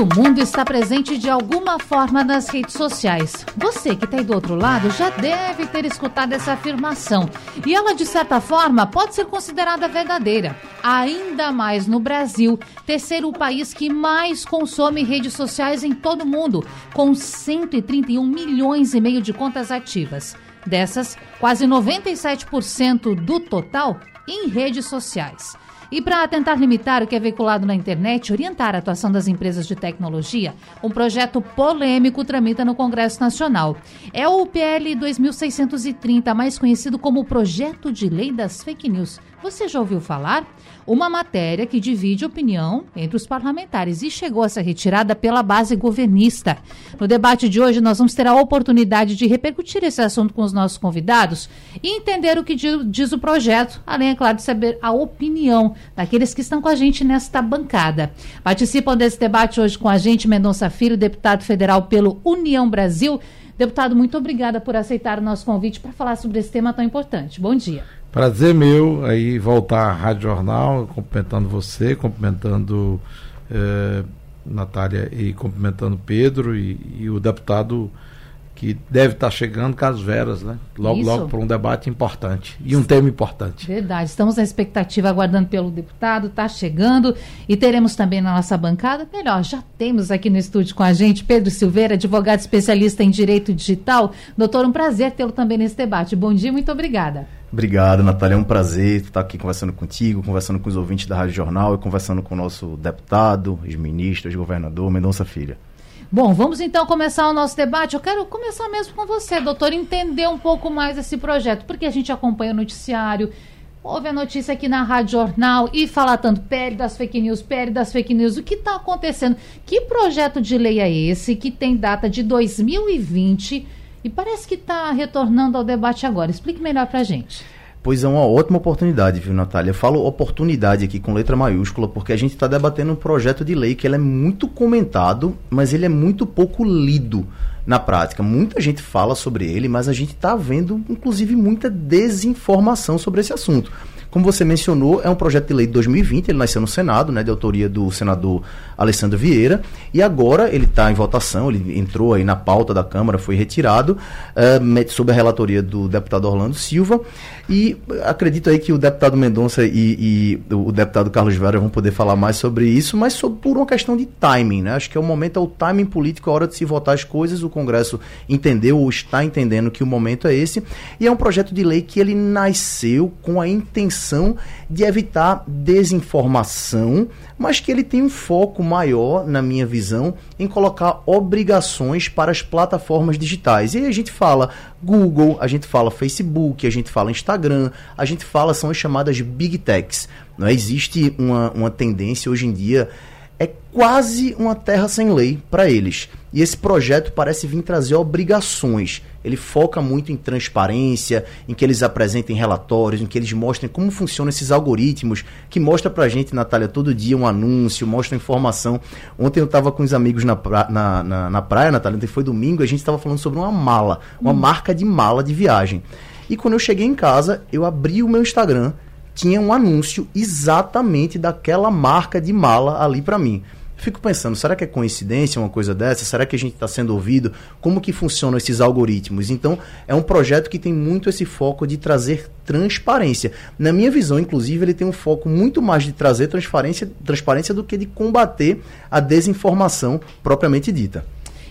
Todo mundo está presente de alguma forma nas redes sociais. Você que está aí do outro lado já deve ter escutado essa afirmação. E ela, de certa forma, pode ser considerada verdadeira. Ainda mais no Brasil, terceiro país que mais consome redes sociais em todo o mundo, com 131 milhões e meio de contas ativas. Dessas, quase 97% do total em redes sociais. E para tentar limitar o que é veiculado na internet e orientar a atuação das empresas de tecnologia, um projeto polêmico tramita no Congresso Nacional. É o PL 2630, mais conhecido como Projeto de Lei das Fake News. Você já ouviu falar? Uma matéria que divide opinião entre os parlamentares e chegou a ser retirada pela base governista. No debate de hoje, nós vamos ter a oportunidade de repercutir esse assunto com os nossos convidados e entender o que diz o projeto, além, é claro, de saber a opinião daqueles que estão com a gente nesta bancada. Participam desse debate hoje com a gente Mendonça Filho, deputado federal pelo União Brasil. Deputado, muito obrigada por aceitar o nosso convite para falar sobre esse tema tão importante. Bom dia. Prazer meu aí voltar à Rádio Jornal, cumprimentando você, cumprimentando eh, Natália e cumprimentando Pedro e, e o deputado que deve estar chegando com as veras, né? Logo, Isso. logo para um debate importante e um tema importante. Verdade. Estamos na expectativa, aguardando pelo deputado, está chegando e teremos também na nossa bancada, melhor, já temos aqui no estúdio com a gente Pedro Silveira, advogado especialista em direito digital. Doutor, um prazer tê-lo também nesse debate. Bom dia, muito obrigada. Obrigado, Natália. É um prazer estar aqui conversando contigo, conversando com os ouvintes da Rádio Jornal e conversando com o nosso deputado, ex-ministro, ex-governador, Mendonça Filha. Bom, vamos então começar o nosso debate. Eu quero começar mesmo com você, doutor, entender um pouco mais esse projeto, porque a gente acompanha o noticiário, ouve a notícia aqui na Rádio Jornal e fala tanto pele das fake news, pele das fake news. O que está acontecendo? Que projeto de lei é esse que tem data de 2020 e parece que está retornando ao debate agora? Explique melhor para a gente. Pois é uma ótima oportunidade, viu, Natália? Eu falo oportunidade aqui com letra maiúscula, porque a gente está debatendo um projeto de lei que ele é muito comentado, mas ele é muito pouco lido na prática. Muita gente fala sobre ele, mas a gente está vendo, inclusive, muita desinformação sobre esse assunto. Como você mencionou, é um projeto de lei de 2020, ele nasceu no Senado, né, de autoria do senador Alessandro Vieira, e agora ele está em votação, ele entrou aí na pauta da Câmara, foi retirado, uh, sob a relatoria do deputado Orlando Silva, e acredito aí que o deputado Mendonça e, e o deputado Carlos Vera vão poder falar mais sobre isso, mas sobre, por uma questão de timing, né? Acho que é o momento, é o timing político, a hora de se votar as coisas, o Congresso entendeu ou está entendendo que o momento é esse, e é um projeto de lei que ele nasceu com a intenção de evitar desinformação, mas que ele tem um foco maior, na minha visão, em colocar obrigações para as plataformas digitais. E aí a gente fala Google, a gente fala Facebook, a gente fala Instagram, a gente fala são as chamadas Big Techs. Não é? existe uma, uma tendência hoje em dia é quase uma terra sem lei para eles. E esse projeto parece vir trazer obrigações. Ele foca muito em transparência, em que eles apresentem relatórios, em que eles mostrem como funcionam esses algoritmos, que mostra pra gente, Natália, todo dia um anúncio, mostra informação. Ontem eu estava com os amigos na, pra, na, na, na, praia, Natália, ontem foi domingo, a gente estava falando sobre uma mala, uma hum. marca de mala de viagem. E quando eu cheguei em casa, eu abri o meu Instagram tinha um anúncio exatamente daquela marca de mala ali para mim. Fico pensando, será que é coincidência uma coisa dessa? Será que a gente está sendo ouvido? Como que funcionam esses algoritmos? Então, é um projeto que tem muito esse foco de trazer transparência. Na minha visão, inclusive, ele tem um foco muito mais de trazer transparência, transparência do que de combater a desinformação propriamente dita.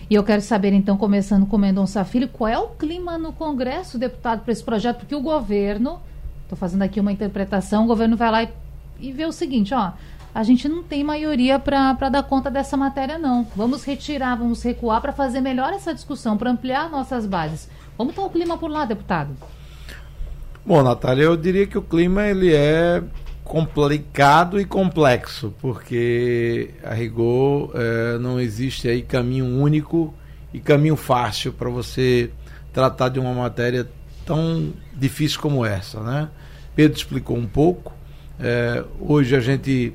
E eu quero saber, então, começando com o Mendonça Filho, qual é o clima no Congresso, deputado, para esse projeto? Porque o governo Estou fazendo aqui uma interpretação, o governo vai lá e, e vê o seguinte, ó, a gente não tem maioria para dar conta dessa matéria, não. Vamos retirar, vamos recuar para fazer melhor essa discussão, para ampliar nossas bases. Como está o clima por lá, deputado? Bom, Natália, eu diria que o clima ele é complicado e complexo, porque a rigor é, não existe aí caminho único e caminho fácil para você tratar de uma matéria tão difícil como essa, né? Pedro explicou um pouco. É, hoje a gente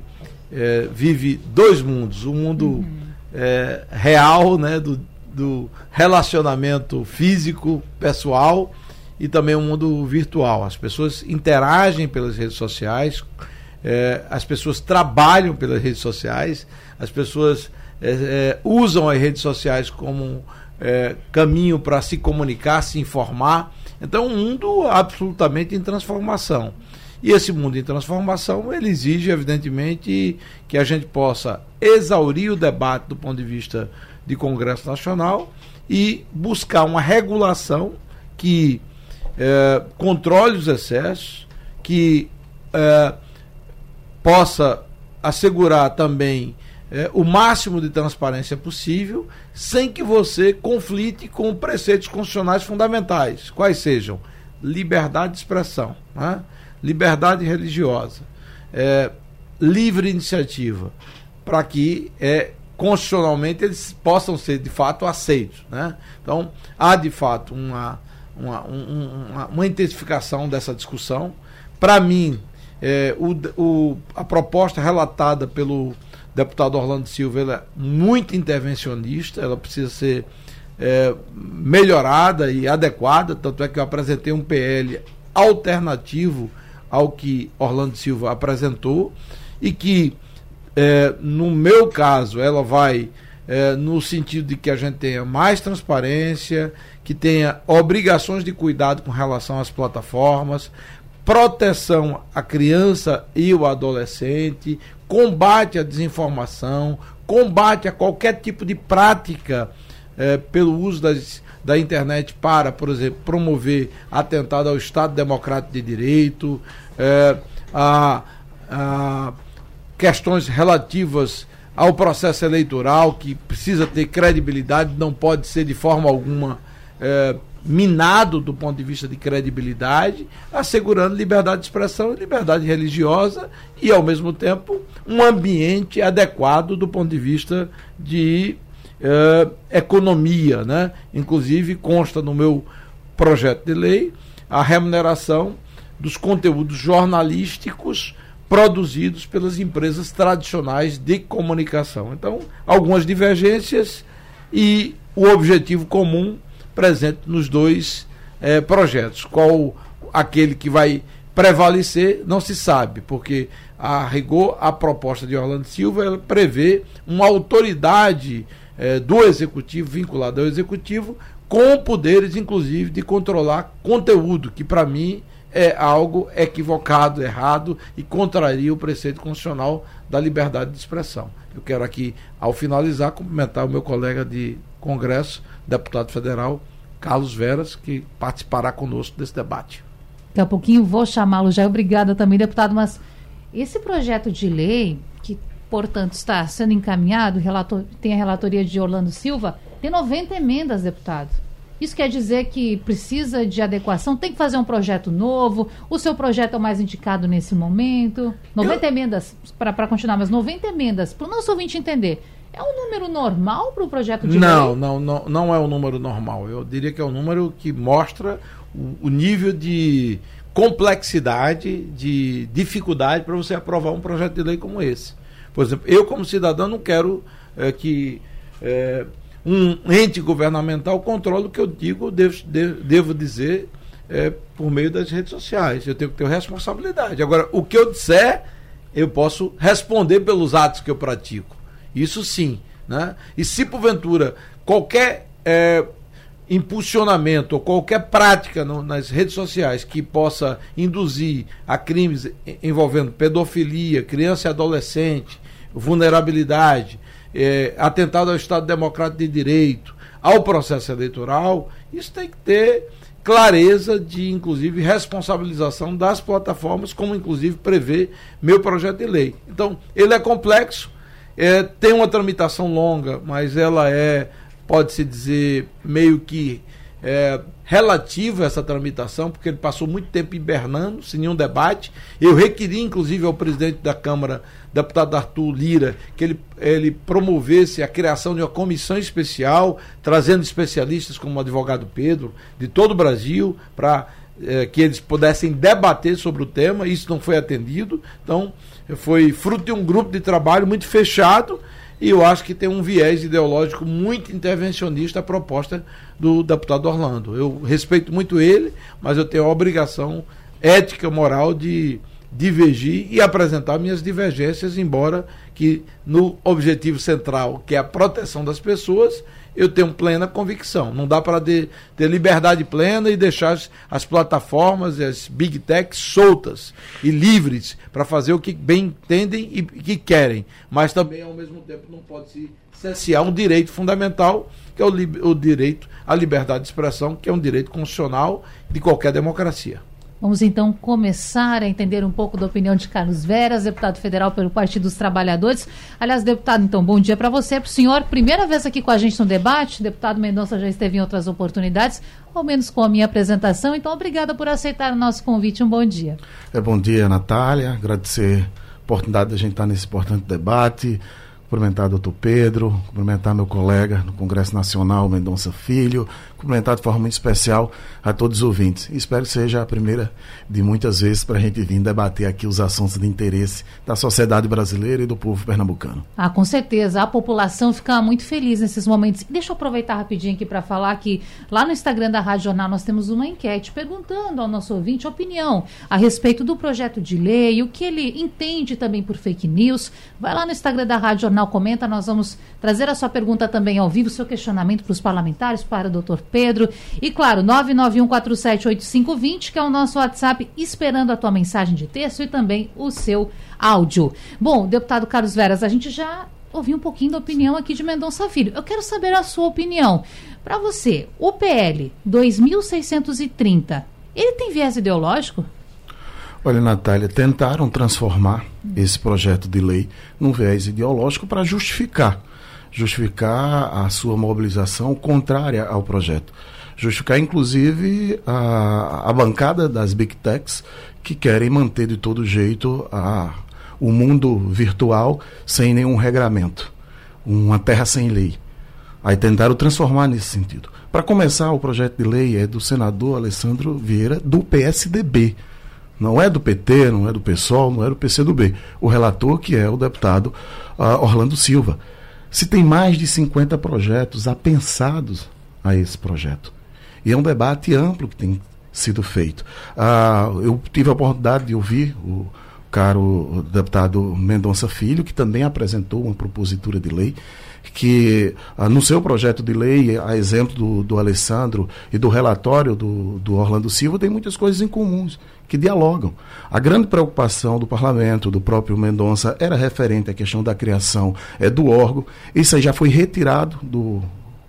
é, vive dois mundos, o um mundo uhum. é, real, né, do, do relacionamento físico, pessoal, e também o um mundo virtual. As pessoas interagem pelas redes sociais, é, as pessoas trabalham pelas redes sociais, as pessoas é, é, usam as redes sociais como caminho para se comunicar, se informar. Então, um mundo absolutamente em transformação. E esse mundo em transformação, ele exige, evidentemente, que a gente possa exaurir o debate do ponto de vista de Congresso Nacional e buscar uma regulação que é, controle os excessos, que é, possa assegurar também é, o máximo de transparência possível, sem que você conflite com preceitos constitucionais fundamentais, quais sejam liberdade de expressão, né? liberdade religiosa, é, livre iniciativa, para que é, constitucionalmente eles possam ser de fato aceitos. Né? Então, há de fato uma, uma, uma, uma intensificação dessa discussão. Para mim, é, o, o, a proposta relatada pelo deputado Orlando Silva é muito intervencionista, ela precisa ser é, melhorada e adequada, tanto é que eu apresentei um PL alternativo ao que Orlando Silva apresentou e que, é, no meu caso, ela vai é, no sentido de que a gente tenha mais transparência, que tenha obrigações de cuidado com relação às plataformas, proteção à criança e o adolescente, combate à desinformação, combate a qualquer tipo de prática eh, pelo uso das, da internet para, por exemplo, promover atentado ao Estado Democrático de Direito, eh, a, a questões relativas ao processo eleitoral que precisa ter credibilidade, não pode ser de forma alguma eh, minado do ponto de vista de credibilidade, assegurando liberdade de expressão e liberdade religiosa e, ao mesmo tempo, um ambiente adequado do ponto de vista de eh, economia. Né? Inclusive, consta no meu projeto de lei a remuneração dos conteúdos jornalísticos produzidos pelas empresas tradicionais de comunicação. Então, algumas divergências e o objetivo comum presente nos dois eh, projetos. Qual aquele que vai prevalecer, não se sabe, porque a rigor a proposta de Orlando Silva prevê uma autoridade eh, do executivo vinculada ao executivo com poderes inclusive de controlar conteúdo, que para mim é algo equivocado, errado e contraria o preceito constitucional da liberdade de expressão. Eu quero aqui, ao finalizar, cumprimentar o meu colega de Congresso, deputado federal Carlos Veras, que participará conosco desse debate. Daqui a pouquinho vou chamá-lo já. Obrigada também, deputado. Mas esse projeto de lei, que, portanto, está sendo encaminhado, relator, tem a relatoria de Orlando Silva, tem 90 emendas, deputado. Isso quer dizer que precisa de adequação, tem que fazer um projeto novo. O seu projeto é o mais indicado nesse momento. 90 Eu... emendas, para continuar, mas 90 emendas, para o nosso ouvinte entender. É um número normal para o projeto de não, lei? Não, não, não é um número normal. Eu diria que é um número que mostra o, o nível de complexidade, de dificuldade para você aprovar um projeto de lei como esse. Por exemplo, eu como cidadão não quero é, que é, um ente governamental controle o que eu digo, devo, devo dizer é, por meio das redes sociais. Eu tenho que ter responsabilidade. Agora, o que eu disser, eu posso responder pelos atos que eu pratico. Isso sim. Né? E se porventura qualquer é, impulsionamento ou qualquer prática no, nas redes sociais que possa induzir a crimes envolvendo pedofilia, criança e adolescente, vulnerabilidade, é, atentado ao Estado Democrático de Direito, ao processo eleitoral, isso tem que ter clareza de, inclusive, responsabilização das plataformas, como inclusive prevê meu projeto de lei. Então, ele é complexo, é, tem uma tramitação longa, mas ela é, pode-se dizer, meio que é, relativa essa tramitação, porque ele passou muito tempo hibernando, sem nenhum debate. Eu requeri, inclusive, ao presidente da Câmara, deputado Arthur Lira, que ele, ele promovesse a criação de uma comissão especial, trazendo especialistas como o advogado Pedro, de todo o Brasil, para é, que eles pudessem debater sobre o tema. Isso não foi atendido. Então, foi fruto de um grupo de trabalho muito fechado e eu acho que tem um viés ideológico muito intervencionista a proposta do deputado Orlando. Eu respeito muito ele, mas eu tenho a obrigação ética, moral de divergir e apresentar minhas divergências, embora que no objetivo central, que é a proteção das pessoas, eu tenho plena convicção. Não dá para ter liberdade plena e deixar as, as plataformas as big techs soltas e livres para fazer o que bem entendem e que querem. Mas também, ao mesmo tempo, não pode se cessear um direito fundamental, que é o, o direito à liberdade de expressão, que é um direito constitucional de qualquer democracia. Vamos então começar a entender um pouco da opinião de Carlos Veras, deputado federal pelo Partido dos Trabalhadores. Aliás, deputado, então, bom dia para você, para o senhor. Primeira vez aqui com a gente no debate. deputado Mendonça já esteve em outras oportunidades, ao menos com a minha apresentação. Então, obrigada por aceitar o nosso convite. Um bom dia. É bom dia, Natália. Agradecer a oportunidade de a gente estar nesse importante debate cumprimentar o doutor Pedro, cumprimentar meu colega no Congresso Nacional, Mendonça Filho, cumprimentar de forma muito especial a todos os ouvintes. Espero que seja a primeira de muitas vezes para a gente vir debater aqui os assuntos de interesse da sociedade brasileira e do povo pernambucano. Ah, com certeza. A população fica muito feliz nesses momentos. Deixa eu aproveitar rapidinho aqui para falar que lá no Instagram da Rádio Jornal nós temos uma enquete perguntando ao nosso ouvinte a opinião a respeito do projeto de lei, o que ele entende também por fake news. Vai lá no Instagram da Rádio Jornal, comenta, nós vamos trazer a sua pergunta também ao vivo, seu questionamento para os parlamentares, para o doutor Pedro. E claro, 991478520, que é o nosso WhatsApp, esperando a tua mensagem de texto e também o seu áudio. Bom, deputado Carlos Veras, a gente já ouviu um pouquinho da opinião aqui de Mendonça Filho. Eu quero saber a sua opinião. Para você, o PL 2630, ele tem viés ideológico? Olha, Natália, tentaram transformar esse projeto de lei num viés ideológico para justificar justificar a sua mobilização contrária ao projeto. Justificar, inclusive, a, a bancada das Big Techs que querem manter de todo jeito a, o mundo virtual sem nenhum regramento. Uma terra sem lei. Aí tentaram transformar nesse sentido. Para começar, o projeto de lei é do senador Alessandro Vieira, do PSDB. Não é do PT, não é do PSOL, não é do PCdoB. O relator, que é o deputado uh, Orlando Silva se tem mais de 50 projetos apensados a esse projeto. E é um debate amplo que tem sido feito. Ah, eu tive a oportunidade de ouvir o caro deputado Mendonça Filho, que também apresentou uma propositura de lei que ah, no seu projeto de lei, a exemplo do, do Alessandro e do relatório do, do Orlando Silva, tem muitas coisas em comuns que dialogam. A grande preocupação do parlamento, do próprio Mendonça, era referente à questão da criação é, do órgão. Isso aí já foi retirado do,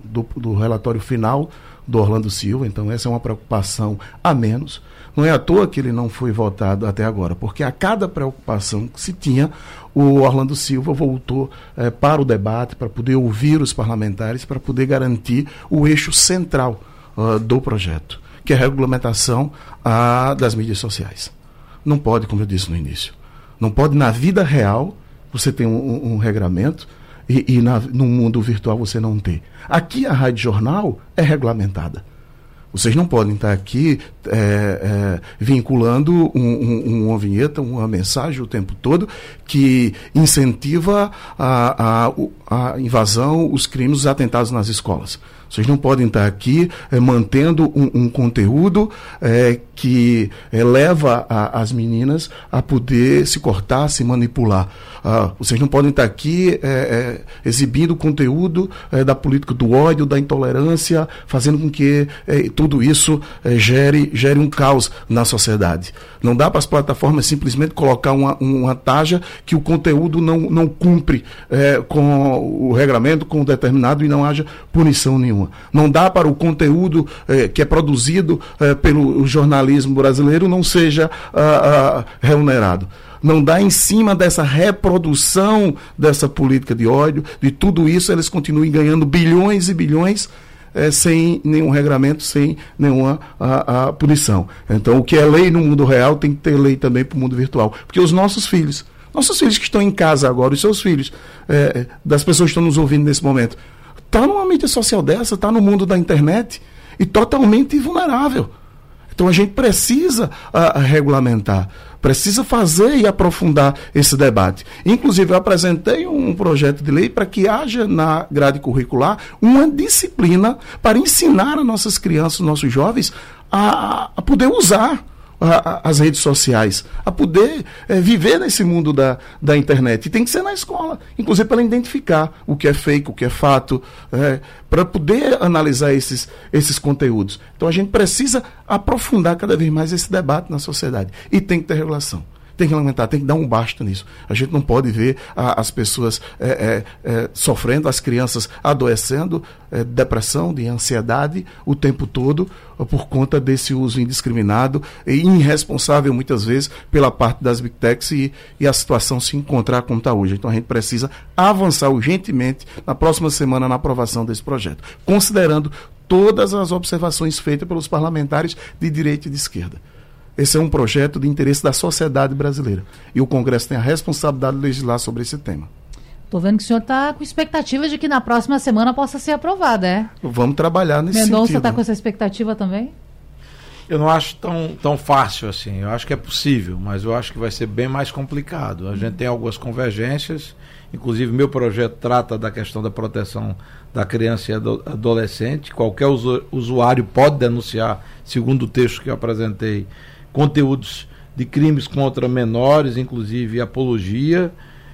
do, do relatório final do Orlando Silva, então essa é uma preocupação a menos. Não é à toa que ele não foi votado até agora, porque a cada preocupação que se tinha, o Orlando Silva voltou eh, para o debate, para poder ouvir os parlamentares, para poder garantir o eixo central uh, do projeto, que é a regulamentação uh, das mídias sociais. Não pode, como eu disse no início, não pode na vida real você ter um, um, um regramento e, e na, no mundo virtual você não ter. Aqui a Rádio Jornal é regulamentada. Vocês não podem estar aqui é, é, vinculando um, um, uma vinheta, uma mensagem o tempo todo que incentiva a, a, a invasão, os crimes, os atentados nas escolas. Vocês não podem estar aqui é, mantendo um, um conteúdo é, que é, leva a, as meninas a poder se cortar, se manipular. Ah, vocês não podem estar aqui exibindo conteúdo da política do ódio, da intolerância, fazendo com que tudo isso gere, gere um caos na sociedade. Não dá para as plataformas simplesmente colocar uma, uma taxa que o conteúdo não, não cumpre com o regramento, com o determinado e não haja punição nenhuma nenhuma. Não dá para o conteúdo eh, que é produzido eh, pelo jornalismo brasileiro não seja ah, ah, remunerado. Não dá em cima dessa reprodução dessa política de ódio, de tudo isso, eles continuem ganhando bilhões e bilhões é, sem nenhum regramento, sem nenhuma a, a punição. Então, o que é lei no mundo real tem que ter lei também para o mundo virtual. Porque os nossos filhos, nossos filhos que estão em casa agora, os seus filhos, é, das pessoas que estão nos ouvindo nesse momento, Está numa mídia social dessa, está no mundo da internet e totalmente vulnerável. Então a gente precisa uh, regulamentar, precisa fazer e aprofundar esse debate. Inclusive, eu apresentei um projeto de lei para que haja na grade curricular uma disciplina para ensinar as nossas crianças, nossos jovens, a, a poder usar a, as redes sociais, a poder é, viver nesse mundo da, da internet. E tem que ser na escola, inclusive para identificar o que é fake, o que é fato, é, para poder analisar esses, esses conteúdos. Então a gente precisa aprofundar cada vez mais esse debate na sociedade. E tem que ter regulação tem que lamentar, tem que dar um basta nisso. A gente não pode ver a, as pessoas é, é, é, sofrendo, as crianças adoecendo, é, depressão, de ansiedade o tempo todo por conta desse uso indiscriminado e irresponsável muitas vezes pela parte das big techs e, e a situação se encontrar como está hoje. Então a gente precisa avançar urgentemente na próxima semana na aprovação desse projeto, considerando todas as observações feitas pelos parlamentares de direita e de esquerda. Esse é um projeto de interesse da sociedade brasileira. E o Congresso tem a responsabilidade de legislar sobre esse tema. Estou vendo que o senhor está com expectativa de que na próxima semana possa ser aprovada, é? Vamos trabalhar nesse Mendonça sentido. está com essa expectativa também? Eu não acho tão, tão fácil assim. Eu acho que é possível, mas eu acho que vai ser bem mais complicado. A gente tem algumas convergências. Inclusive, meu projeto trata da questão da proteção da criança e adolescente. Qualquer usuário pode denunciar, segundo o texto que eu apresentei, conteúdos de crimes contra menores, inclusive apologia,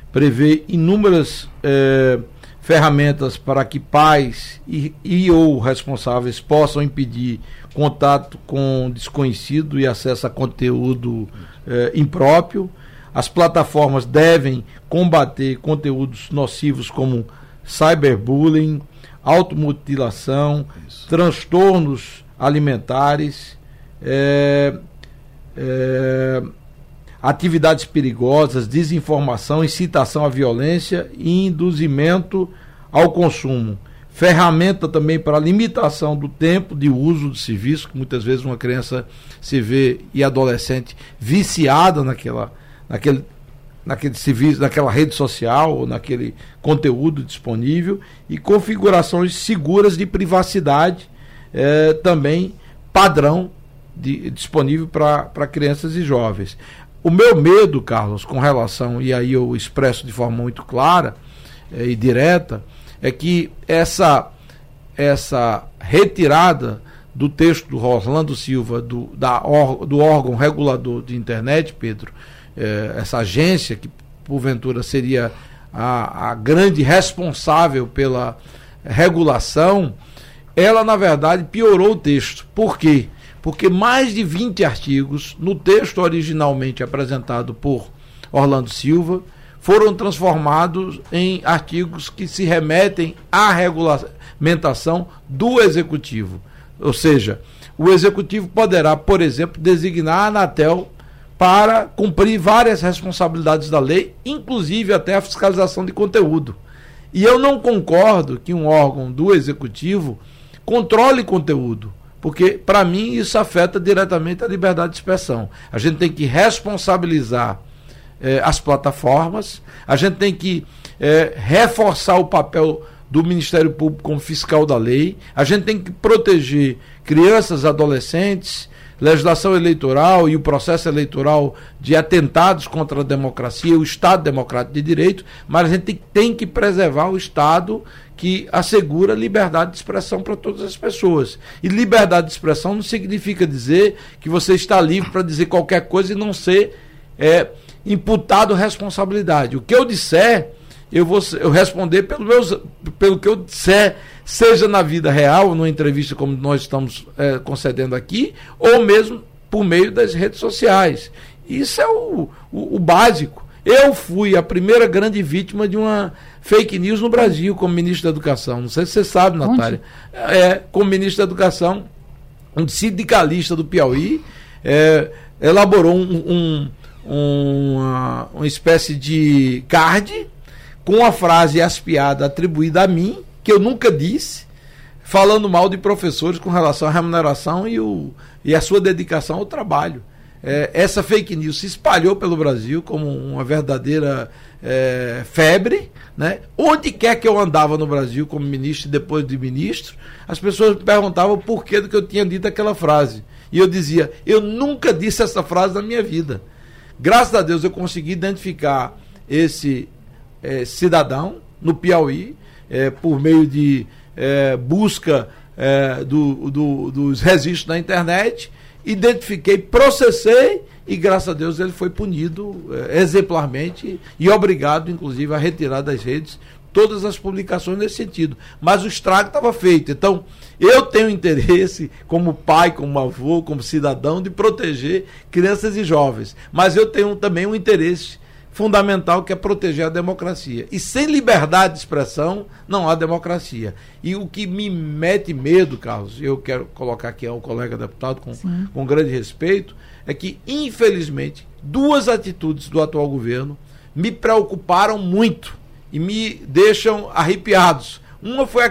prevê inúmeras eh, ferramentas para que pais e, e, ou responsáveis possam impedir contato com desconhecido e acesso a conteúdo eh, impróprio. As plataformas devem combater conteúdos nocivos como cyberbullying, automutilação, Isso. transtornos alimentares, eh, é, atividades perigosas, desinformação, incitação à violência e induzimento ao consumo. Ferramenta também para limitação do tempo de uso do serviço, que muitas vezes uma criança se vê e adolescente viciada naquela, naquele, naquele serviço, naquela rede social ou naquele conteúdo disponível e configurações seguras de privacidade é, também padrão de, disponível para crianças e jovens. O meu medo, Carlos, com relação, e aí eu expresso de forma muito clara é, e direta, é que essa, essa retirada do texto do Roslando Silva, do, da, do órgão regulador de internet, Pedro, é, essa agência que porventura seria a, a grande responsável pela regulação, ela na verdade piorou o texto. Por quê? Mais de 20 artigos, no texto originalmente apresentado por Orlando Silva, foram transformados em artigos que se remetem à regulamentação do executivo. Ou seja, o executivo poderá, por exemplo, designar a Anatel para cumprir várias responsabilidades da lei, inclusive até a fiscalização de conteúdo. E eu não concordo que um órgão do executivo controle conteúdo porque para mim isso afeta diretamente a liberdade de expressão. A gente tem que responsabilizar eh, as plataformas, a gente tem que eh, reforçar o papel do Ministério Público como fiscal da lei, a gente tem que proteger crianças, adolescentes, legislação eleitoral e o processo eleitoral de atentados contra a democracia, o Estado Democrático de Direito, mas a gente tem que preservar o Estado que assegura liberdade de expressão para todas as pessoas. E liberdade de expressão não significa dizer que você está livre para dizer qualquer coisa e não ser é, imputado responsabilidade. O que eu disser, eu vou eu responder pelo, meus, pelo que eu disser, seja na vida real, numa entrevista como nós estamos é, concedendo aqui, ou mesmo por meio das redes sociais. Isso é o, o, o básico. Eu fui a primeira grande vítima de uma fake news no Brasil como ministro da Educação. Não sei se você sabe, Natália. Onde? É, como ministro da Educação, um sindicalista do Piauí é, elaborou um, um, uma, uma espécie de card com a frase aspiada atribuída a mim, que eu nunca disse, falando mal de professores com relação à remuneração e, o, e a sua dedicação ao trabalho. É, essa fake news se espalhou pelo Brasil como uma verdadeira é, febre, né? Onde quer que eu andava no Brasil como ministro e depois de ministro, as pessoas me perguntavam por que do que eu tinha dito aquela frase. E eu dizia, eu nunca disse essa frase na minha vida. Graças a Deus eu consegui identificar esse é, cidadão no Piauí, é, por meio de é, busca do, do, dos registros na internet, identifiquei, processei e graças a Deus ele foi punido exemplarmente e obrigado, inclusive, a retirar das redes todas as publicações nesse sentido. Mas o estrago estava feito. Então, eu tenho interesse, como pai, como avô, como cidadão, de proteger crianças e jovens. Mas eu tenho também um interesse fundamental que é proteger a democracia. E sem liberdade de expressão não há democracia. E o que me mete medo, Carlos, eu quero colocar aqui ao colega deputado com, com grande respeito, é que, infelizmente, duas atitudes do atual governo me preocuparam muito e me deixam arrepiados. Uma foi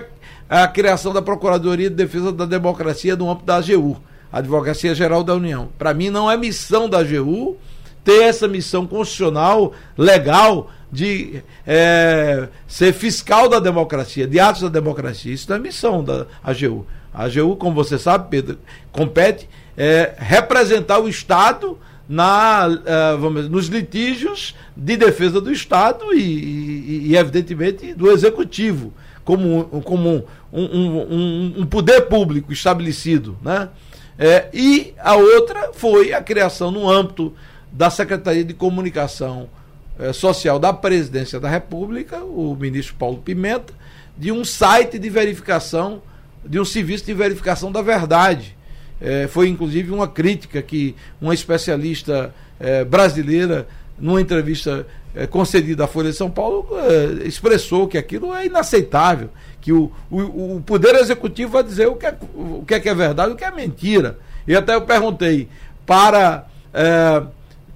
a, a criação da Procuradoria de Defesa da Democracia no âmbito da AGU, Advocacia Geral da União. Para mim, não é missão da AGU ter essa missão constitucional, legal, de é, ser fiscal da democracia, de atos da democracia. Isso não é missão da AGU. A AGU, como você sabe, Pedro, compete é, representar o Estado na, uh, vamos, nos litígios de defesa do Estado e, e, e evidentemente, do Executivo, como, como um, um, um, um poder público estabelecido. Né? É, e a outra foi a criação, no âmbito da Secretaria de Comunicação é, Social da Presidência da República, o ministro Paulo Pimenta, de um site de verificação, de um serviço de verificação da verdade é, foi inclusive uma crítica que uma especialista é, brasileira, numa entrevista concedida à Folha de São Paulo, expressou que aquilo é inaceitável, que o, o, o Poder Executivo vai dizer o que, é, o que é, que é verdade e o que é mentira. E até eu perguntei para.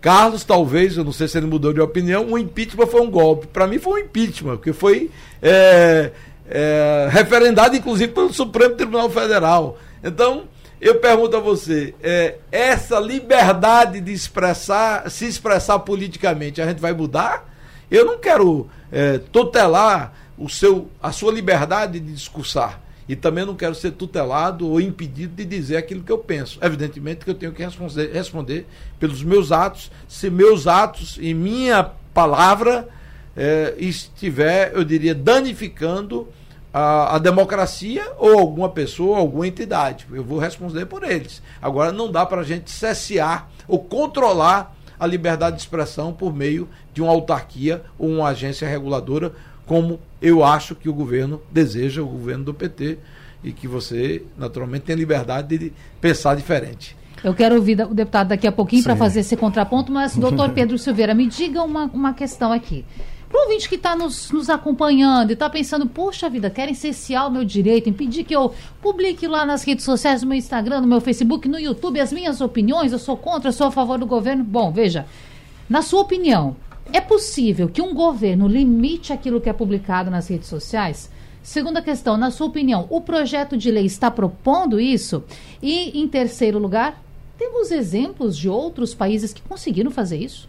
Carlos, talvez, eu não sei se ele mudou de opinião, o impeachment foi um golpe. Para mim foi um impeachment, porque foi é, é, referendado, inclusive, pelo Supremo Tribunal Federal. Então, eu pergunto a você, é, essa liberdade de expressar, se expressar politicamente, a gente vai mudar? Eu não quero é, tutelar o seu, a sua liberdade de discursar. E também não quero ser tutelado ou impedido de dizer aquilo que eu penso. Evidentemente que eu tenho que responder, responder pelos meus atos, se meus atos e minha palavra é, estiver, eu diria, danificando a, a, democracia ou alguma pessoa, alguma entidade. Eu vou responder por eles. Agora, não dá para a gente cessear ou controlar a liberdade de expressão por meio de uma autarquia ou uma agência reguladora, como eu acho que o governo deseja, o governo do PT, e que você, naturalmente, tem liberdade de pensar diferente. Eu quero ouvir o deputado daqui a pouquinho para fazer esse contraponto, mas, doutor Pedro Silveira, me diga uma, uma questão aqui. Para o ouvinte que está nos, nos acompanhando e está pensando, poxa vida, querem cercear o meu direito, impedir que eu publique lá nas redes sociais, no meu Instagram, no meu Facebook, no YouTube, as minhas opiniões, eu sou contra, eu sou a favor do governo. Bom, veja, na sua opinião, é possível que um governo limite aquilo que é publicado nas redes sociais? Segunda questão, na sua opinião, o projeto de lei está propondo isso? E, em terceiro lugar, temos exemplos de outros países que conseguiram fazer isso?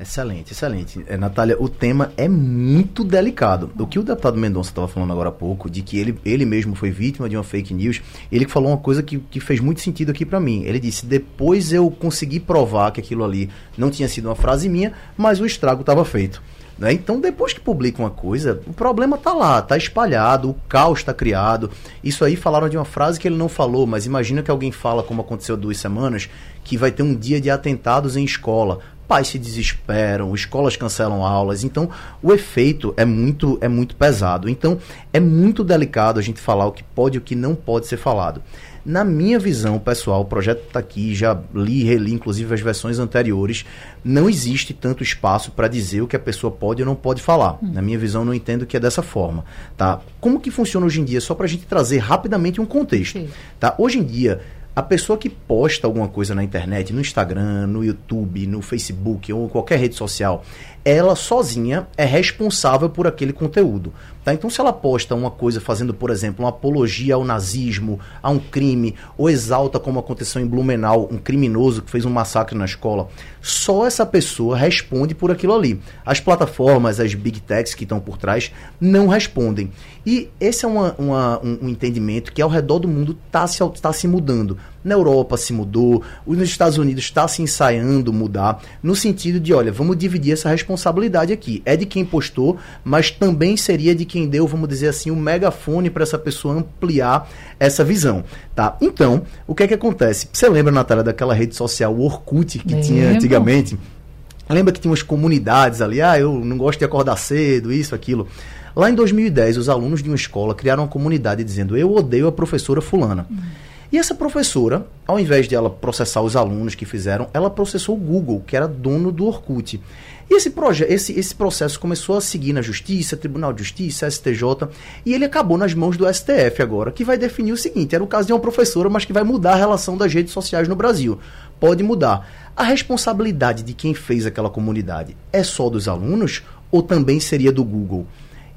Excelente, excelente. É, Natália, o tema é muito delicado. O que o deputado Mendonça estava falando agora há pouco, de que ele, ele mesmo foi vítima de uma fake news, ele falou uma coisa que, que fez muito sentido aqui para mim. Ele disse: depois eu consegui provar que aquilo ali não tinha sido uma frase minha, mas o estrago estava feito. Né? Então, depois que publica uma coisa, o problema está lá, está espalhado, o caos está criado. Isso aí falaram de uma frase que ele não falou, mas imagina que alguém fala, como aconteceu duas semanas, que vai ter um dia de atentados em escola pais se desesperam, escolas cancelam aulas, então o efeito é muito é muito pesado. Então é muito delicado a gente falar o que pode e o que não pode ser falado. Na minha visão, pessoal, o projeto está aqui, já li e reli, inclusive as versões anteriores. Não existe tanto espaço para dizer o que a pessoa pode ou não pode falar. Hum. Na minha visão, não entendo que é dessa forma. Tá? Como que funciona hoje em dia? Só para a gente trazer rapidamente um contexto. Tá? Hoje em dia, a pessoa que posta alguma coisa na internet, no Instagram, no YouTube, no Facebook ou qualquer rede social, ela sozinha é responsável por aquele conteúdo. Tá? Então, se ela posta uma coisa fazendo, por exemplo, uma apologia ao nazismo, a um crime, ou exalta, como aconteceu em Blumenau, um criminoso que fez um massacre na escola, só essa pessoa responde por aquilo ali. As plataformas, as big techs que estão por trás, não respondem. E esse é uma, uma, um, um, entendimento que ao redor do mundo está se, tá se mudando. Na Europa se mudou, nos Estados Unidos está se ensaiando mudar, no sentido de, olha, vamos dividir essa responsabilidade aqui. É de quem postou, mas também seria de quem deu, vamos dizer assim, um megafone para essa pessoa ampliar essa visão, tá? Então, o que é que acontece? Você lembra, Natália, daquela rede social Orkut que Lembro. tinha antigamente? Lembra que tinha umas comunidades ali, ah, eu não gosto de acordar cedo, isso, aquilo. Lá em 2010, os alunos de uma escola criaram uma comunidade dizendo: Eu odeio a professora Fulana. Uhum. E essa professora, ao invés de ela processar os alunos que fizeram, ela processou o Google, que era dono do Orkut. E esse, esse, esse processo começou a seguir na Justiça, Tribunal de Justiça, STJ, e ele acabou nas mãos do STF agora, que vai definir o seguinte: era o caso de uma professora, mas que vai mudar a relação das redes sociais no Brasil. Pode mudar. A responsabilidade de quem fez aquela comunidade é só dos alunos ou também seria do Google?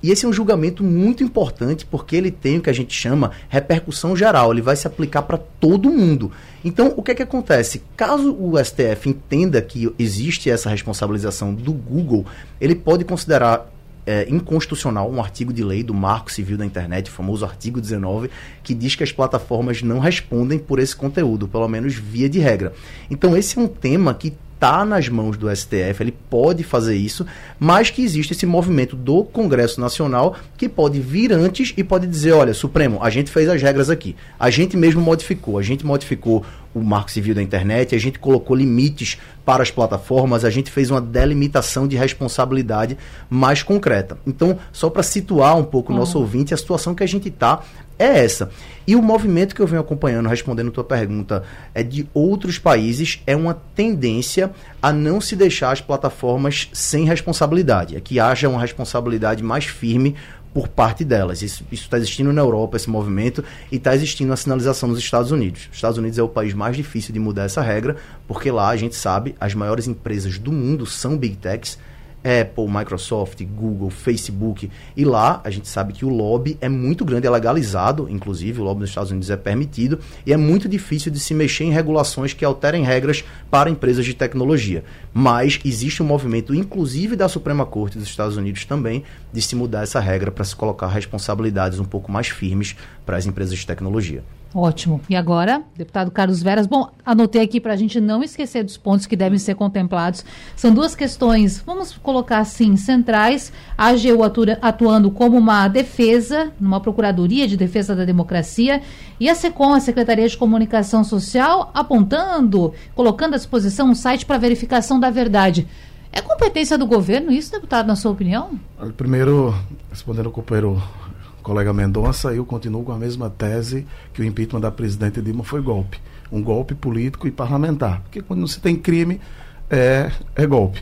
E esse é um julgamento muito importante porque ele tem o que a gente chama repercussão geral, ele vai se aplicar para todo mundo. Então, o que é que acontece? Caso o STF entenda que existe essa responsabilização do Google, ele pode considerar é, inconstitucional um artigo de lei do Marco Civil da Internet, o famoso artigo 19, que diz que as plataformas não respondem por esse conteúdo, pelo menos via de regra. Então, esse é um tema que está nas mãos do STF, ele pode fazer isso, mas que existe esse movimento do Congresso Nacional que pode vir antes e pode dizer, olha, Supremo, a gente fez as regras aqui, a gente mesmo modificou, a gente modificou o Marco Civil da Internet, a gente colocou limites para as plataformas, a gente fez uma delimitação de responsabilidade mais concreta. Então, só para situar um pouco o nosso uhum. ouvinte, a situação que a gente está é essa. E o movimento que eu venho acompanhando, respondendo tua pergunta, é de outros países, é uma tendência a não se deixar as plataformas sem responsabilidade, é que haja uma responsabilidade mais firme por parte delas. Isso está existindo na Europa, esse movimento, e está existindo a sinalização nos Estados Unidos. Os Estados Unidos é o país mais difícil de mudar essa regra, porque lá a gente sabe, as maiores empresas do mundo são big techs, Apple, Microsoft, Google, Facebook. E lá a gente sabe que o lobby é muito grande, é legalizado, inclusive, o lobby nos Estados Unidos é permitido, e é muito difícil de se mexer em regulações que alterem regras para empresas de tecnologia. Mas existe um movimento, inclusive da Suprema Corte dos Estados Unidos também, de se mudar essa regra para se colocar responsabilidades um pouco mais firmes para as empresas de tecnologia. Ótimo. E agora, deputado Carlos Veras, bom, anotei aqui para a gente não esquecer dos pontos que devem ser contemplados. São duas questões, vamos colocar assim, centrais. A AGU atua, atuando como uma defesa, numa Procuradoria de Defesa da Democracia, e a SECOM, a Secretaria de Comunicação Social, apontando, colocando à disposição um site para verificação da verdade. É competência do governo isso, deputado, na sua opinião? Primeiro, respondendo ao companheiro colega Mendonça, eu continuo com a mesma tese que o impeachment da presidente Dilma foi golpe. Um golpe político e parlamentar. Porque quando não se tem crime, é, é golpe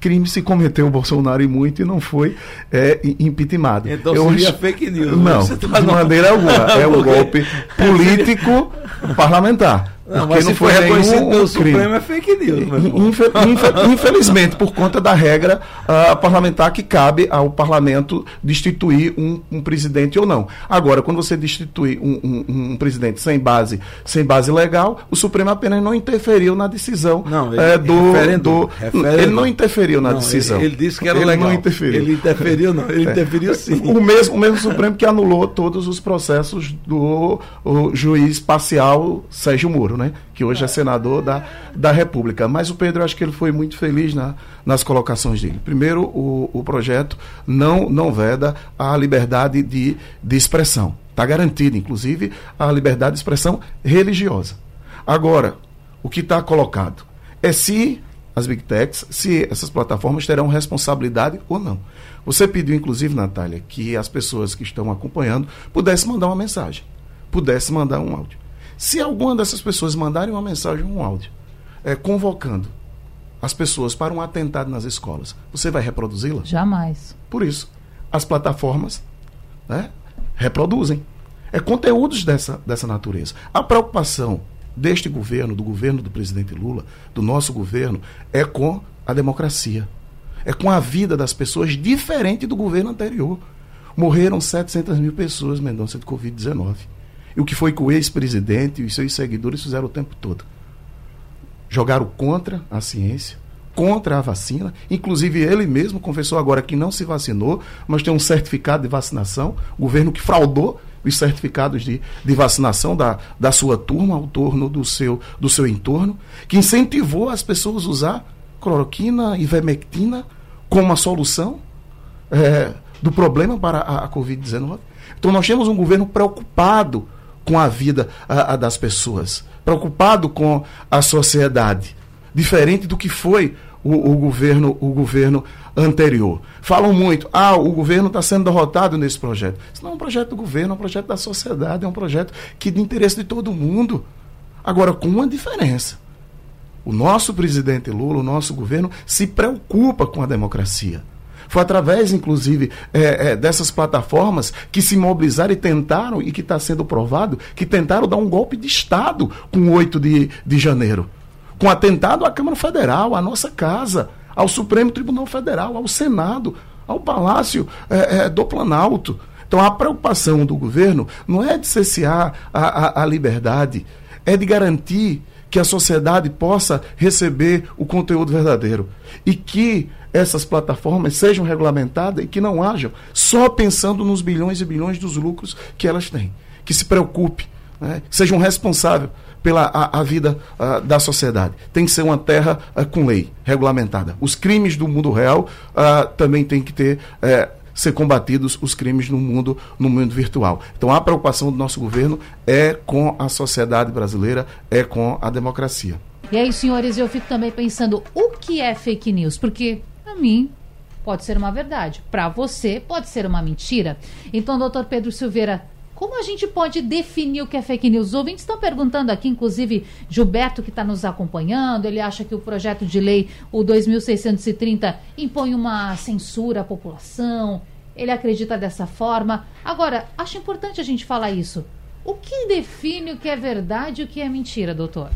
crime se cometeu o Bolsonaro e muito e não foi é, impeachmentado. Então eu seria acho... fake news. Não, tá de maneira alguma. É um golpe político parlamentar. Não, mas se foi reconhecido pelo Supremo é fake news. Infel, infel, infelizmente, por conta da regra uh, parlamentar que cabe ao parlamento destituir um, um, presidente ou não. Agora, quando você destitui um, um, um, presidente sem base, sem base legal, o Supremo apenas não interferiu na decisão não, ele, é, do, do Ele não interferiu na não, decisão. Ele, ele, disse que era ele legal. Não interferiu. Ele interferiu, não. Ele é. interferiu sim. O mesmo, o mesmo Supremo que anulou todos os processos do juiz parcial Sérgio Moro né? que hoje é senador da, da República. Mas o Pedro, acho que ele foi muito feliz na, nas colocações dele. Primeiro, o, o projeto não, não veda a liberdade de, de expressão. Está garantida, inclusive, a liberdade de expressão religiosa. Agora, o que está colocado é se as big techs, se essas plataformas terão responsabilidade ou não. Você pediu, inclusive, Natália, que as pessoas que estão acompanhando pudessem mandar uma mensagem, pudessem mandar um áudio. Se alguma dessas pessoas mandarem uma mensagem, um áudio, é, convocando as pessoas para um atentado nas escolas, você vai reproduzi-la? Jamais. Por isso, as plataformas né, reproduzem. É conteúdos dessa, dessa natureza. A preocupação deste governo, do governo do presidente Lula, do nosso governo, é com a democracia. É com a vida das pessoas, diferente do governo anterior. Morreram 700 mil pessoas, Mendonça, de Covid-19. E o que foi que o ex-presidente e seus seguidores fizeram o tempo todo? Jogaram contra a ciência, contra a vacina. Inclusive, ele mesmo confessou agora que não se vacinou, mas tem um certificado de vacinação. Governo que fraudou os certificados de, de vacinação da, da sua turma, ao torno do seu, do seu entorno, que incentivou as pessoas a usar cloroquina e vermectina como uma solução é, do problema para a, a Covid-19. Então nós temos um governo preocupado com a vida a, a das pessoas, preocupado com a sociedade, diferente do que foi o, o, governo, o governo anterior. Falam muito, ah, o governo está sendo derrotado nesse projeto. Isso não é um projeto do governo, é um projeto da sociedade, é um projeto que de interesse de todo mundo. Agora, com uma diferença. O nosso presidente Lula, o nosso governo, se preocupa com a democracia. Foi através, inclusive, é, é, dessas plataformas que se mobilizaram e tentaram, e que está sendo provado, que tentaram dar um golpe de Estado com 8 de, de janeiro. Com atentado à Câmara Federal, à nossa casa, ao Supremo Tribunal Federal, ao Senado, ao Palácio é, é do Planalto. Então a preocupação do governo não é de cessear a, a, a liberdade, é de garantir que a sociedade possa receber o conteúdo verdadeiro e que essas plataformas sejam regulamentadas e que não hajam só pensando nos bilhões e bilhões dos lucros que elas têm. Que se preocupe, né? sejam responsáveis pela a, a vida uh, da sociedade. Tem que ser uma terra uh, com lei, regulamentada. Os crimes do mundo real também tem que ter eh, ser combatidos os crimes no mundo no mundo virtual. Então a preocupação do nosso governo é com a sociedade brasileira, é com a democracia. E aí, senhores, eu fico também pensando o que é fake news, porque para mim pode ser uma verdade, para você pode ser uma mentira. Então, doutor Pedro Silveira, como a gente pode definir o que é fake news? Os ouvintes estão perguntando aqui, inclusive Gilberto, que está nos acompanhando, ele acha que o projeto de lei, o 2630, impõe uma censura à população. Ele acredita dessa forma. Agora, acho importante a gente falar isso. O que define o que é verdade e o que é mentira, doutor?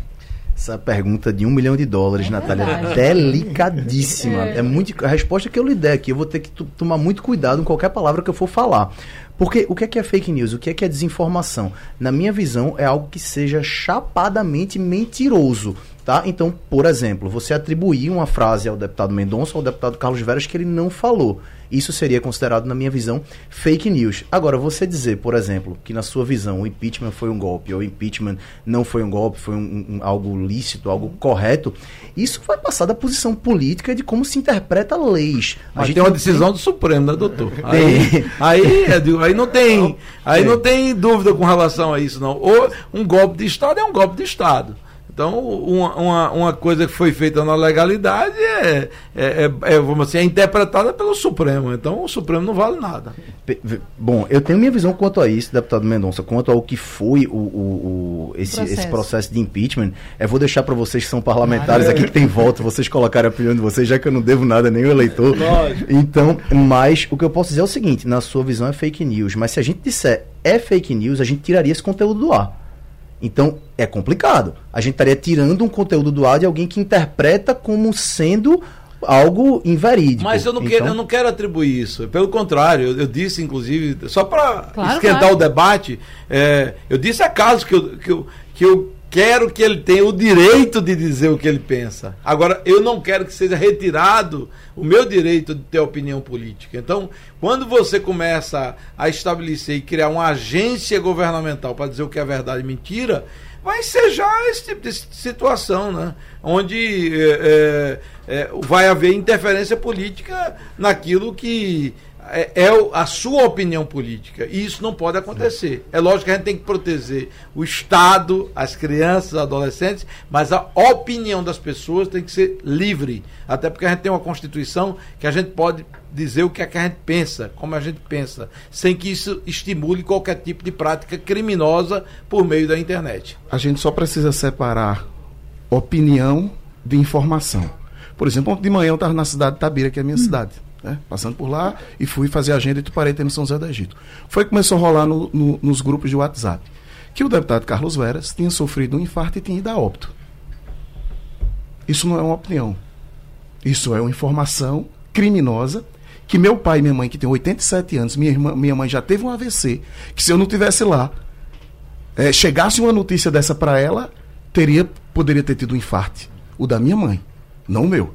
Essa pergunta de um milhão de dólares, é Natália, verdade. delicadíssima. É. é. muito a resposta que eu lhe der aqui. Eu vou ter que tomar muito cuidado em qualquer palavra que eu for falar. Porque o que é, que é fake news? O que é que é desinformação? Na minha visão, é algo que seja chapadamente mentiroso. Tá? Então, por exemplo, você atribuir uma frase ao deputado Mendonça ou ao deputado Carlos Veras que ele não falou. Isso seria considerado, na minha visão, fake news. Agora, você dizer, por exemplo, que na sua visão o impeachment foi um golpe, ou o impeachment não foi um golpe, foi um, um, algo lícito, algo correto, isso vai passar da posição política de como se interpreta leis. A Mas gente tem uma decisão tem... do Supremo, né, doutor? Aí, aí, aí, não tem, aí não tem dúvida com relação a isso, não. Ou um golpe de Estado é um golpe de Estado. Então, uma, uma, uma, coisa que foi feita na legalidade é, é, é, é, vamos assim, é interpretada pelo Supremo. Então, o Supremo não vale nada. Bom, eu tenho minha visão quanto a isso, deputado Mendonça, quanto ao que foi o, o, o esse, processo. esse processo de impeachment. Eu vou deixar para vocês que são parlamentares aqui que tem volta, vocês colocarem a opinião de vocês, já que eu não devo nada nem o eleitor. Lógico. Então, mas o que eu posso dizer é o seguinte: na sua visão é fake news, mas se a gente disser é fake news, a gente tiraria esse conteúdo do ar. Então, é complicado. A gente estaria tirando um conteúdo do ar de alguém que interpreta como sendo algo inverídico. Mas eu não, então... quero, eu não quero atribuir isso. Pelo contrário, eu, eu disse, inclusive, só para claro, esquentar claro. o debate, é, eu disse a casos que eu, que eu, que eu quero que ele tenha o direito de dizer o que ele pensa. Agora, eu não quero que seja retirado o meu direito de ter opinião política. Então, quando você começa a estabelecer e criar uma agência governamental para dizer o que é verdade e mentira, vai ensejar esse tipo de situação, né? Onde é, é, vai haver interferência política naquilo que é, é, a sua opinião política. E isso não pode acontecer. É lógico que a gente tem que proteger o Estado, as crianças, os adolescentes, mas a opinião das pessoas tem que ser livre. Até porque a gente tem uma Constituição que a gente pode dizer o que é que a gente pensa, como a gente pensa, sem que isso estimule qualquer tipo de prática criminosa por meio da internet. A gente só precisa separar opinião de informação. Por exemplo, ontem de manhã eu estava na cidade de Tabira, que é a minha hum. cidade né? passando por lá e fui fazer a agenda de Tuparetê no São José do Egito. Foi que começou a rolar no, no, nos grupos de WhatsApp que o deputado Carlos Veras tinha sofrido um infarto e tinha ido a óbito. Isso não é uma opinião. Isso é uma informação criminosa que meu pai e minha mãe, que tem 87 anos, minha, irmã, minha mãe já teve um AVC, que se eu não tivesse lá, é, chegasse uma notícia dessa para ela, teria poderia ter tido um infarto. O da minha mãe, não o meu.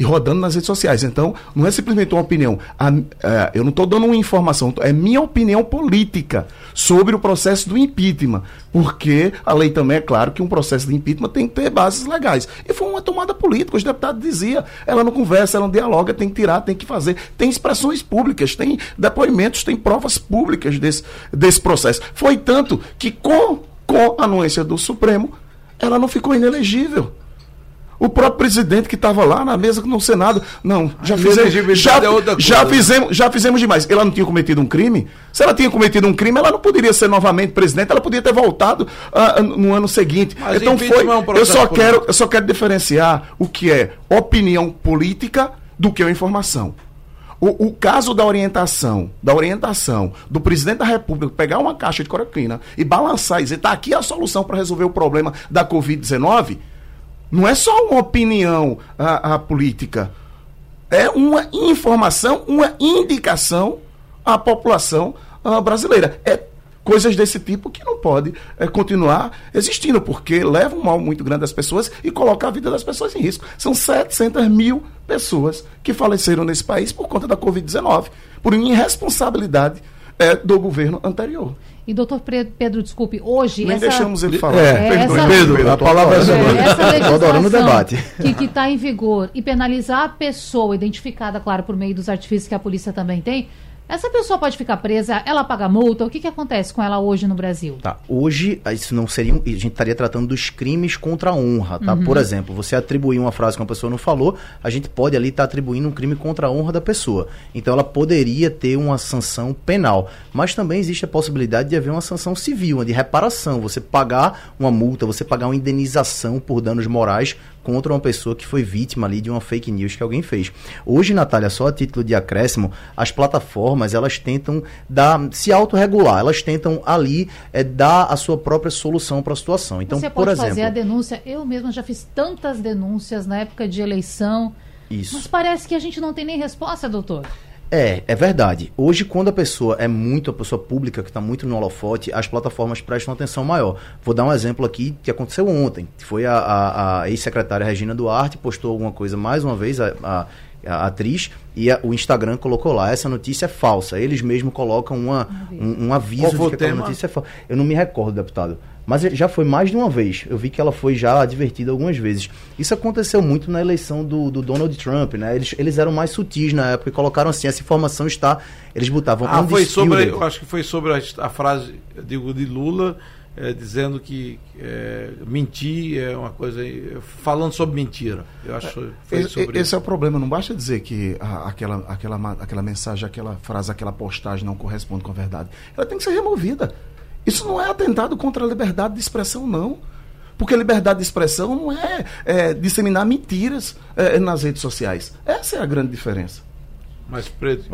E rodando nas redes sociais. Então, não é simplesmente uma opinião. A, é, eu não estou dando uma informação, é minha opinião política sobre o processo do impeachment. Porque a lei também é claro que um processo de impeachment tem que ter bases legais. E foi uma tomada política. Os deputados diziam, ela não conversa, ela não dialoga, tem que tirar, tem que fazer. Tem expressões públicas, tem depoimentos, tem provas públicas desse, desse processo. Foi tanto que com, com a anuência do Supremo, ela não ficou inelegível. O próprio presidente que estava lá na mesa no Senado, não, já fizemos, já, é já, fizemos, já fizemos demais. Ela não tinha cometido um crime? Se ela tinha cometido um crime, ela não poderia ser novamente presidente, ela poderia ter voltado uh, no ano seguinte. Mas então foi. É um eu só quero, eu só quero diferenciar o que é opinião política do que é informação. O, o, caso da orientação, da orientação do presidente da República pegar uma caixa de cloroquina e balançar e dizer, está aqui a solução para resolver o problema da Covid-19, não é só uma opinião a, a política. É uma informação, uma indicação à população uh, brasileira. É coisas desse tipo que não pode é, continuar existindo, porque leva um mal muito grande às pessoas e coloca a vida das pessoas em risco. São 700 mil pessoas que faleceram nesse país por conta da Covid-19, por irresponsabilidade é, do governo anterior. E doutor Pedro, desculpe, hoje. Nem essa, deixamos ele falar. É, essa, Pedro, a palavra é sua. Essa legislação debate. que está em vigor e penalizar a pessoa identificada, claro, por meio dos artifícios que a polícia também tem, essa pessoa pode ficar presa, ela paga multa, o que, que acontece com ela hoje no Brasil? Tá, hoje isso não seria, a gente estaria tratando dos crimes contra a honra, tá? Uhum. Por exemplo, você atribuir uma frase que uma pessoa não falou, a gente pode ali estar tá atribuindo um crime contra a honra da pessoa. Então ela poderia ter uma sanção penal, mas também existe a possibilidade de haver uma sanção civil, uma de reparação, você pagar uma multa, você pagar uma indenização por danos morais contra uma pessoa que foi vítima ali de uma fake news que alguém fez. Hoje, Natália, só a título de acréscimo, as plataformas elas tentam dar, se autorregular, elas tentam ali é, dar a sua própria solução para a situação. Então, Você por pode exemplo, fazer a denúncia. Eu mesma já fiz tantas denúncias na época de eleição. Isso. Mas parece que a gente não tem nem resposta, doutor. É, é verdade. Hoje, quando a pessoa é muito, a pessoa pública, que está muito no holofote, as plataformas prestam atenção maior. Vou dar um exemplo aqui que aconteceu ontem. Foi a, a, a ex-secretária Regina Duarte, postou alguma coisa mais uma vez, a, a a atriz, e a, o Instagram colocou lá, essa notícia é falsa. Eles mesmos colocam uma, um, um aviso de que a notícia é falsa. Eu não me recordo, deputado. Mas já foi mais de uma vez. Eu vi que ela foi já advertida algumas vezes. Isso aconteceu muito na eleição do, do Donald Trump, né? Eles, eles eram mais sutis na época e colocaram assim, essa informação está... Eles botavam... Ah, foi sobre... Eu acho que foi sobre a, a frase, digo, de Lula é, dizendo que é, mentir é uma coisa. falando sobre mentira. Eu acho foi esse, sobre esse isso. é o problema. Não basta dizer que a, aquela, aquela, aquela mensagem, aquela frase, aquela postagem não corresponde com a verdade. Ela tem que ser removida. Isso não é atentado contra a liberdade de expressão, não. Porque liberdade de expressão não é, é disseminar mentiras é, nas redes sociais. Essa é a grande diferença. Mas, Preto,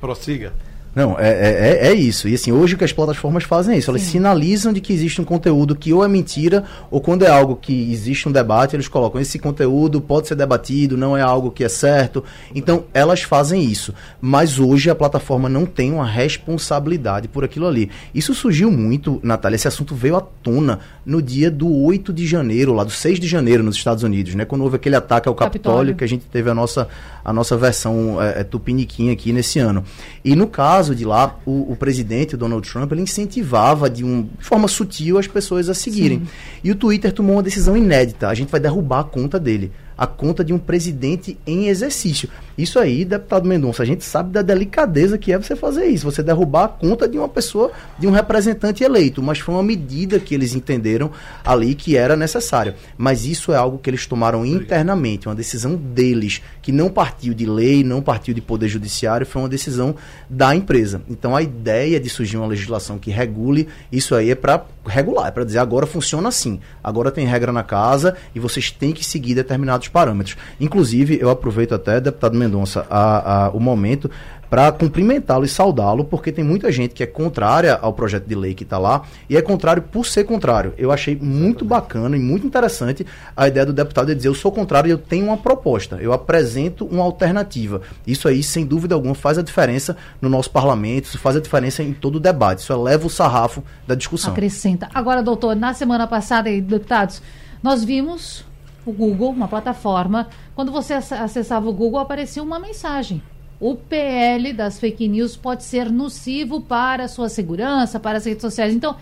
prossiga. Não, é, é, é, é isso. E assim, hoje o que as plataformas fazem é isso. Elas Sim. sinalizam de que existe um conteúdo que ou é mentira, ou quando é algo que existe um debate, eles colocam esse conteúdo pode ser debatido, não é algo que é certo. Então, elas fazem isso. Mas hoje a plataforma não tem uma responsabilidade por aquilo ali. Isso surgiu muito, Natália, esse assunto veio à tona no dia do 8 de janeiro, lá do 6 de janeiro nos Estados Unidos, né? Quando houve aquele ataque ao Capitólio, Capitólio. que a gente teve a nossa, a nossa versão é, é, tupiniquim aqui nesse ano. E no caso caso de lá, o, o presidente, o Donald Trump, ele incentivava de, um, de forma sutil as pessoas a seguirem. Sim. E o Twitter tomou uma decisão inédita. A gente vai derrubar a conta dele a conta de um presidente em exercício. Isso aí, deputado Mendonça, a gente sabe da delicadeza que é você fazer isso, você derrubar a conta de uma pessoa, de um representante eleito, mas foi uma medida que eles entenderam ali que era necessária. Mas isso é algo que eles tomaram internamente, uma decisão deles, que não partiu de lei, não partiu de poder judiciário, foi uma decisão da empresa. Então a ideia de surgir uma legislação que regule isso aí é para regular, é para dizer agora funciona assim, agora tem regra na casa e vocês têm que seguir determinados parâmetros. Inclusive, eu aproveito até, deputado Mendonça, a, a, o momento para cumprimentá-lo e saudá-lo, porque tem muita gente que é contrária ao projeto de lei que está lá e é contrário por ser contrário. Eu achei muito bacana e muito interessante a ideia do deputado de dizer: eu sou contrário e eu tenho uma proposta, eu apresento uma alternativa. Isso aí, sem dúvida alguma, faz a diferença no nosso parlamento, isso faz a diferença em todo o debate, isso eleva o sarrafo da discussão. Acrescenta. Agora, doutor, na semana passada, deputados, nós vimos o Google, uma plataforma, quando você acessava o Google, aparecia uma mensagem. O PL das fake news pode ser nocivo para a sua segurança, para as redes sociais. Então,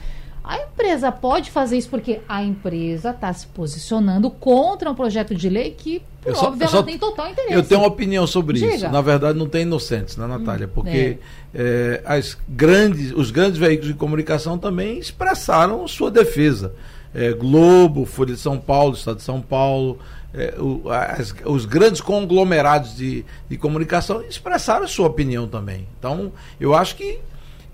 a empresa pode fazer isso porque a empresa está se posicionando contra um projeto de lei que, por só, óbvio, ela só, tem total interesse. Eu tenho uma opinião sobre Diga. isso. Na verdade, não tem inocentes, né, Natália? Hum, porque é. É, as grandes, os grandes veículos de comunicação também expressaram sua defesa. É, Globo, Folha de São Paulo, Estado de São Paulo, é, o, as, os grandes conglomerados de, de comunicação expressaram sua opinião também. Então, eu acho que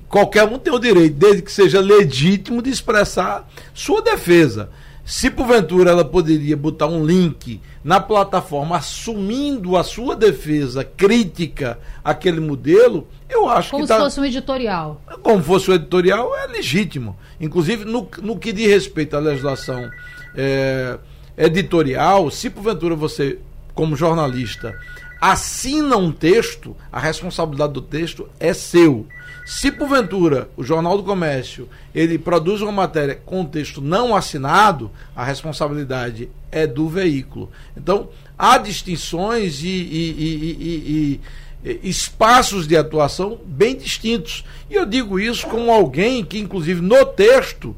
qualquer um tem o direito, desde que seja legítimo, de expressar sua defesa. Se porventura ela poderia botar um link na plataforma assumindo a sua defesa crítica àquele modelo, eu acho Como que. Como se tá... fosse um editorial. Como fosse um editorial, é legítimo. Inclusive, no, no que diz respeito à legislação é, editorial, se porventura você, como jornalista, assina um texto, a responsabilidade do texto é seu. Se porventura o Jornal do Comércio ele produz uma matéria com texto não assinado, a responsabilidade é do veículo. Então há distinções e, e, e, e espaços de atuação bem distintos. E eu digo isso como alguém que, inclusive, no texto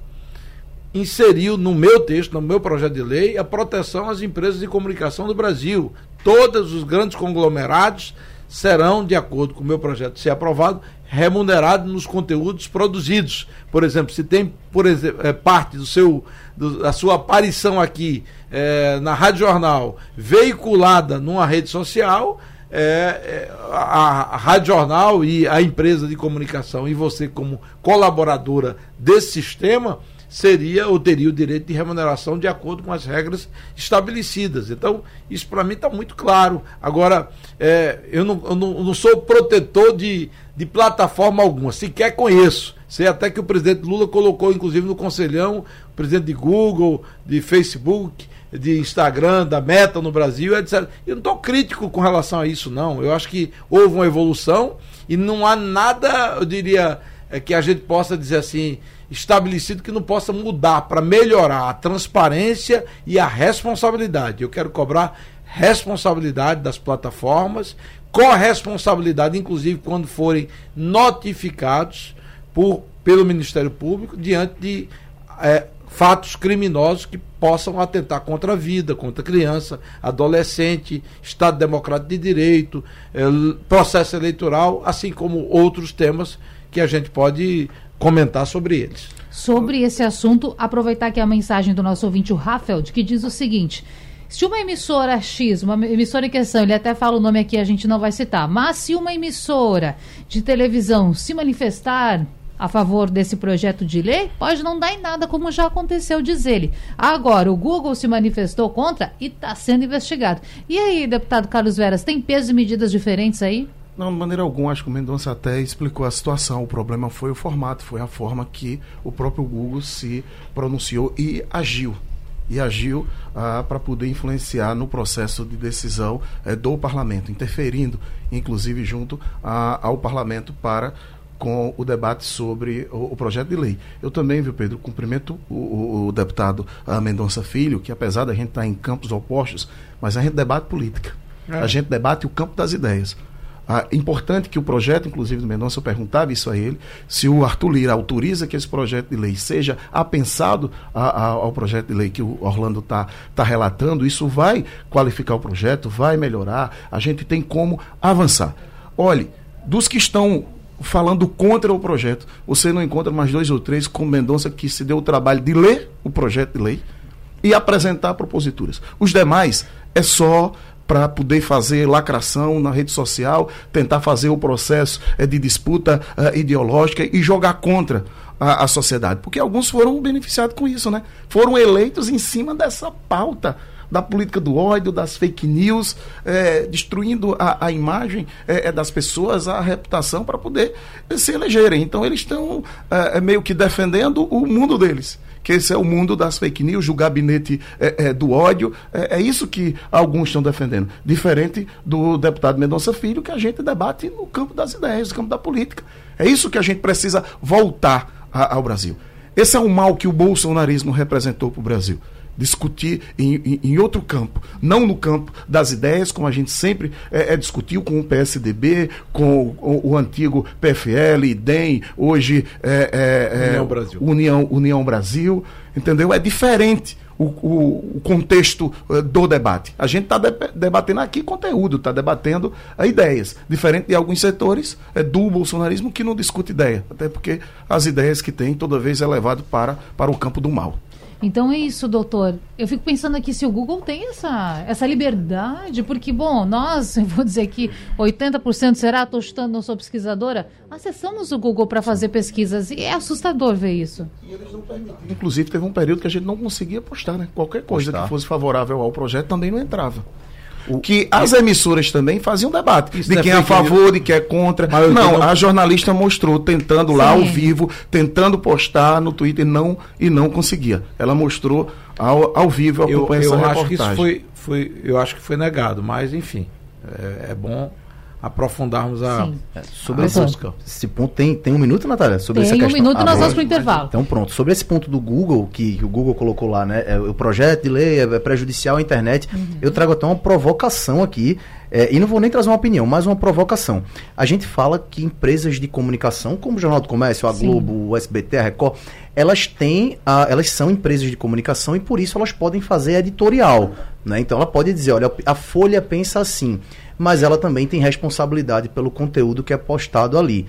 inseriu no meu texto, no meu projeto de lei, a proteção às empresas de comunicação do Brasil. Todos os grandes conglomerados serão, de acordo com o meu projeto ser aprovado, remunerados nos conteúdos produzidos. Por exemplo, se tem por exemplo, é, parte do seu, do, da sua aparição aqui é, na Rádio Jornal veiculada numa rede social, é, a, a Rádio Jornal e a empresa de comunicação e você como colaboradora desse sistema seria ou teria o direito de remuneração de acordo com as regras estabelecidas. Então, isso para mim está muito claro. Agora, é, eu, não, eu não, não, sou protetor de, de plataforma alguma, sequer conheço. Sei até que o presidente Lula colocou, inclusive, no conselhão, o presidente de Google, de Facebook, de Instagram, da Meta no Brasil, etc. Eu não estou crítico com relação a isso, não. Eu acho que houve uma evolução e não há nada, eu diria, é, que a gente possa dizer assim estabelecido que não possa mudar para melhorar a transparência e a responsabilidade. Eu quero cobrar responsabilidade das plataformas, corresponsabilidade, inclusive quando forem notificados por, pelo Ministério Público diante de é, fatos criminosos que possam atentar contra a vida, contra a criança, adolescente, Estado Democrático de Direito, é, processo eleitoral, assim como outros temas que a gente pode comentar sobre eles. Sobre esse assunto, aproveitar aqui a mensagem do nosso ouvinte, o Rafael, que diz o seguinte. Se uma emissora X, uma emissora em questão, ele até fala o nome aqui, a gente não vai citar, mas se uma emissora de televisão se manifestar a favor desse projeto de lei, pode não dar em nada, como já aconteceu, diz ele. Agora, o Google se manifestou contra e está sendo investigado. E aí, deputado Carlos Veras, tem pesos e medidas diferentes aí? Não, de maneira alguma, acho que o Mendonça até explicou a situação. O problema foi o formato, foi a forma que o próprio Google se pronunciou e agiu. E agiu ah, para poder influenciar no processo de decisão eh, do parlamento, interferindo, inclusive, junto a, ao parlamento para com o debate sobre o, o, projeto de lei. Eu também, viu, Pedro, cumprimento o, o, o deputado ah, Mendonça Filho, que apesar da gente estar em campos opostos, mas a gente debate política. É. A gente debate o campo das ideias. Ah, importante que o projeto, inclusive do Mendonça, eu perguntava isso a ele, se o Arthur Lira autoriza que esse projeto de lei seja apensado a, a, ao projeto de lei que o Orlando está tá relatando, isso vai qualificar o projeto, vai melhorar, a gente tem como avançar. Olhe, dos que estão falando contra o projeto, você não encontra mais dois ou três como Mendonça que se deu o trabalho de ler o projeto de lei e apresentar proposituras. Os demais é só para poder fazer lacração na rede social, tentar fazer o processo é, de disputa uh, ideológica e jogar contra a, a, sociedade. Porque alguns foram beneficiados com isso, né? Foram eleitos em cima dessa pauta da política do ódio, das fake news, é, destruindo a, a imagem é, das pessoas, a reputação para poder se elegerem. Então eles estão é, meio que defendendo o mundo deles que esse é o mundo das fake news, o gabinete é, é, do ódio. É, é, isso que alguns estão defendendo. Diferente do deputado Mendonça Filho, que a gente debate no campo das ideias, no campo da política. É isso que a gente precisa voltar a, ao Brasil. Esse é o mal que o bolsonarismo representou para o Brasil. Discutir em, em, em, outro campo, não no campo das ideias, como a gente sempre é, é discutiu com o PSDB, com o, o, antigo PFL, IDEM, hoje é, é, União, Brasil. União, União Brasil, entendeu? É diferente. O, o, o, contexto uh, do debate. A gente está de, debatendo aqui conteúdo, está debatendo uh, ideias, diferente de alguns setores uh, do bolsonarismo que não discute ideia, até porque as ideias que tem toda vez é levado para, para o campo do mal. Então é isso, doutor. Eu fico pensando aqui se o Google tem essa, essa liberdade, porque, bom, nós, eu vou dizer que 80% será, estou chutando, não sou pesquisadora, acessamos o Google para fazer pesquisas e é assustador ver isso. Inclusive, teve um período que a gente não conseguia postar, né? Qualquer coisa postar. que fosse favorável ao projeto também não entrava. O, que as emissoras também faziam debate de quem é a favor, de quem é contra. Mas não, a jornalista mostrou tentando Sim. lá ao vivo, tentando postar no Twitter não e não conseguia. Ela mostrou ao, ao vivo eu, eu acho que isso foi, foi, eu acho que foi negado, mas enfim, é, é bom aprofundarmos a, é, sobre a esse, busca. esse ponto. Tem, tem um minuto, Natália? Sobre tem essa questão. um minuto e nós vamos para o intervalo. Então pronto, sobre esse ponto do Google, que, que o Google colocou lá, né? É, o projeto de lei é prejudicial à internet. Uhum. Eu trago até uma provocação aqui, é, e não vou nem trazer uma opinião, mas uma provocação. A gente fala que empresas de comunicação, como o Jornal do Comércio, a Sim. Globo, o SBT, a Record, elas têm, a, elas são empresas de comunicação e por isso elas podem fazer editorial. Né? Então ela pode dizer, olha, a Folha pensa assim mas ela também tem responsabilidade pelo conteúdo que é postado ali.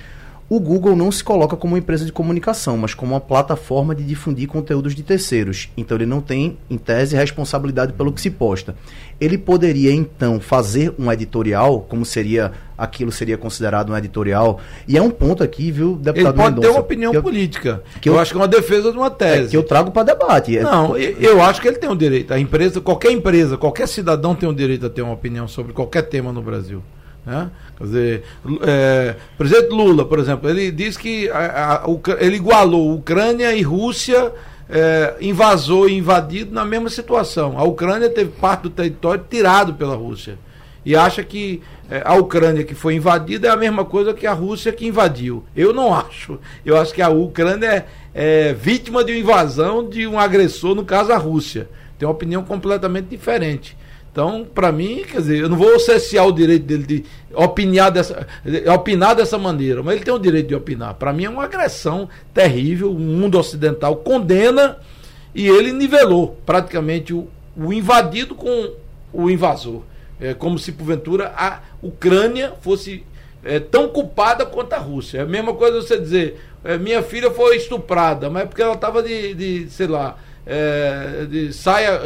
O Google não se coloca como uma empresa de comunicação, mas como uma plataforma de difundir conteúdos de terceiros. Então ele não tem, em tese, responsabilidade pelo que se posta. Ele poderia então fazer um editorial, como seria aquilo seria considerado um editorial. E é um ponto aqui, viu, deputado Ele pode Mendonça, ter uma opinião que política, que eu, eu, acho que é uma defesa de uma tese. É, que eu trago para debate. É não, eu, eu acho que ele tem o um direito. A empresa, qualquer empresa, qualquer cidadão tem o um direito a ter uma opinião sobre qualquer tema no Brasil. Né? Quer dizer, é, presidente Lula, por exemplo, ele diz que a, a, ele igualou Ucrânia e Rússia é, invasou e invadido na mesma situação. A Ucrânia teve parte do território tirado pela Rússia. E acha que é, a Ucrânia que foi invadida é a mesma coisa que a Rússia que invadiu. Eu não acho. Eu acho que a Ucrânia é, é vítima de uma invasão de um agressor, no caso a Rússia. Tem uma opinião completamente diferente. Então, para mim, quer dizer, eu não vou cessear o direito dele de opinar dessa, de opinar dessa maneira, mas ele tem o direito de opinar. Para mim é uma agressão terrível, o mundo ocidental condena e ele nivelou praticamente o, o invadido com o invasor. É como se, porventura, a Ucrânia fosse é, tão culpada quanto a Rússia. É a mesma coisa você dizer, é, minha filha foi estuprada, mas é porque ela estava de, de, sei lá, é, de saia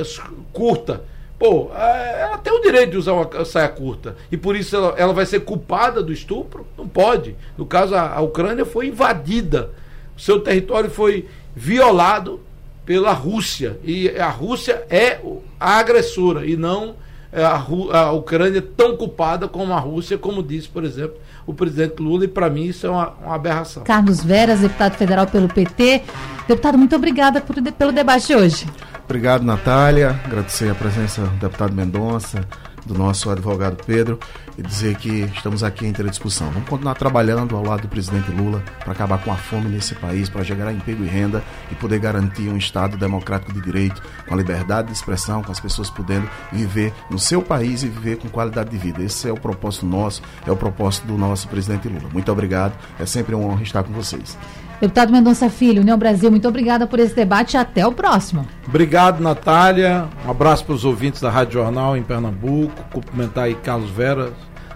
curta. Pô, é, ela tem o direito de usar uma saia curta. E por isso ela, ela vai ser culpada do estupro? Não pode. No caso, a, a Ucrânia foi invadida. Seu território foi violado pela Rússia. E a Rússia é a agressora e não a, a Ucrânia tão culpada como a Rússia, como disse, por exemplo, o presidente Lula. E para mim isso é uma, uma, aberração. Carlos Veras, deputado federal pelo PT. Deputado, muito obrigada por, pelo debate de hoje. Obrigado, Natália. Agradecer a presença do deputado Mendonça, do nosso advogado Pedro, e dizer que estamos aqui em discussão. Vamos continuar trabalhando ao lado do presidente Lula para acabar com a fome nesse país, para gerar emprego e renda e poder garantir um Estado democrático de direito, com a liberdade de expressão, com as pessoas podendo viver no seu país e viver com qualidade de vida. Esse é o propósito nosso, é o propósito do nosso presidente Lula. Muito obrigado, é sempre uma honra estar com vocês. Deputado Mendonça Filho, União Brasil, muito obrigada por esse debate e até o próximo. Obrigado, Natália. Um abraço para os ouvintes da Rádio Jornal em Pernambuco. Cumprimentar aí Carlos Veras,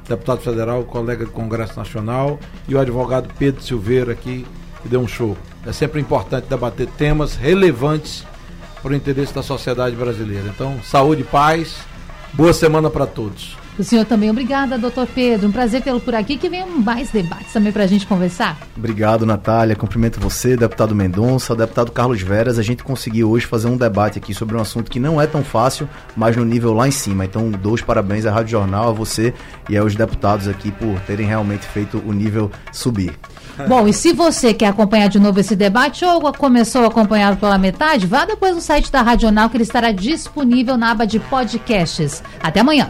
deputado federal, colega do Congresso Nacional, e o advogado Pedro Silveira aqui, que deu um show. É sempre importante debater temas relevantes para o interesse da sociedade brasileira. Então, saúde e paz. Boa semana para todos. O senhor também, obrigada, doutor Pedro. Um prazer tê-lo por aqui. Que venham mais debates também para a gente conversar. Obrigado, Natália. Cumprimento você, deputado Mendonça, deputado Carlos Veras. A gente conseguiu hoje fazer um debate aqui sobre um assunto que não é tão fácil, mas no nível lá em cima. Então, dois parabéns à Rádio Jornal, a você e aos deputados aqui por terem realmente feito o nível subir. Bom, e se você quer acompanhar de novo esse debate ou começou a acompanhar pela metade, vá depois no site da Rádio Jornal que ele estará disponível na aba de podcasts. Até amanhã.